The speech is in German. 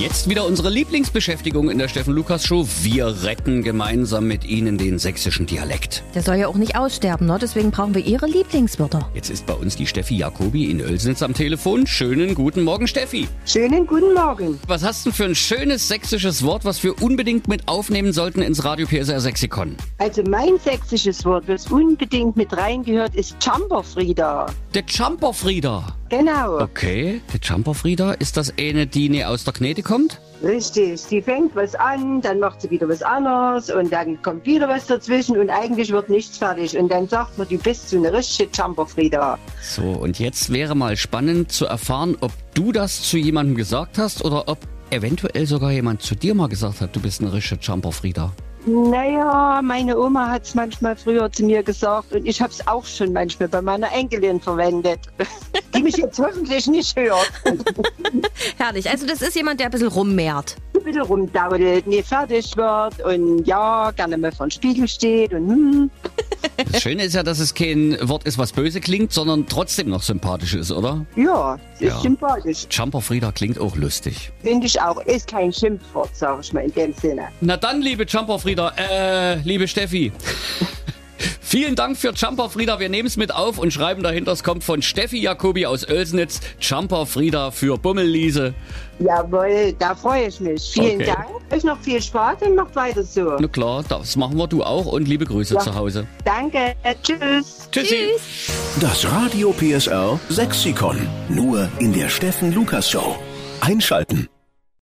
Jetzt wieder unsere Lieblingsbeschäftigung in der Steffen Lukas Show. Wir retten gemeinsam mit Ihnen den sächsischen Dialekt. Der soll ja auch nicht aussterben, ne? deswegen brauchen wir Ihre Lieblingswörter. Jetzt ist bei uns die Steffi Jacobi in Oelsnitz am Telefon. Schönen guten Morgen, Steffi. Schönen guten Morgen. Was hast du für ein schönes sächsisches Wort, was wir unbedingt mit aufnehmen sollten ins Radio PSR Sexikon? Also mein sächsisches Wort, das unbedingt mit reingehört, ist Champerfrieda. Der Jumperfrieder. Genau, Okay, der Jumperfrieder, ist das eine, die ne aus der Knete kommt? richtig. Die fängt was an, dann macht sie wieder was anderes und dann kommt wieder was dazwischen und eigentlich wird nichts fertig. Und dann sagt man, du bist so eine richtige Champerfrieda. So, und jetzt wäre mal spannend zu erfahren, ob du das zu jemandem gesagt hast oder ob eventuell sogar jemand zu dir mal gesagt hat, du bist eine richtige Jumperfrieda. Naja, meine Oma hat es manchmal früher zu mir gesagt und ich habe es auch schon manchmal bei meiner Enkelin verwendet, die mich jetzt hoffentlich nicht hört. Herrlich. Also das ist jemand, der ein bisschen rummehrt. ein bisschen rumdaudelt, nie fertig wird und ja, gerne mal vor dem Spiegel steht und hm. Das Schöne ist ja, dass es kein Wort ist, was böse klingt, sondern trotzdem noch sympathisch ist, oder? Ja, ist Ja. sympathisch. Jumperfrieda klingt auch lustig. Finde ich auch. Ist kein Schimpfwort, sage ich mal in dem Sinne. Na dann, liebe Jumperfrieda, äh, liebe Steffi. Vielen Dank für Jumperfrieda. Wir nehmen es mit auf und schreiben dahinter, es kommt von Steffi Jacobi aus Oelsnitz. Jumperfrieda für Bummelliese. Jawohl, da freue ich mich. Vielen Okay. Dank. Euch noch viel Spaß und macht weiter so. Na klar, das machen wir du auch und liebe Grüße Ja. zu Hause. Danke. Tschüss. Tschüssi. Das Radio PSR Sexikon. Nur in der Steffen Lukas Show. Einschalten.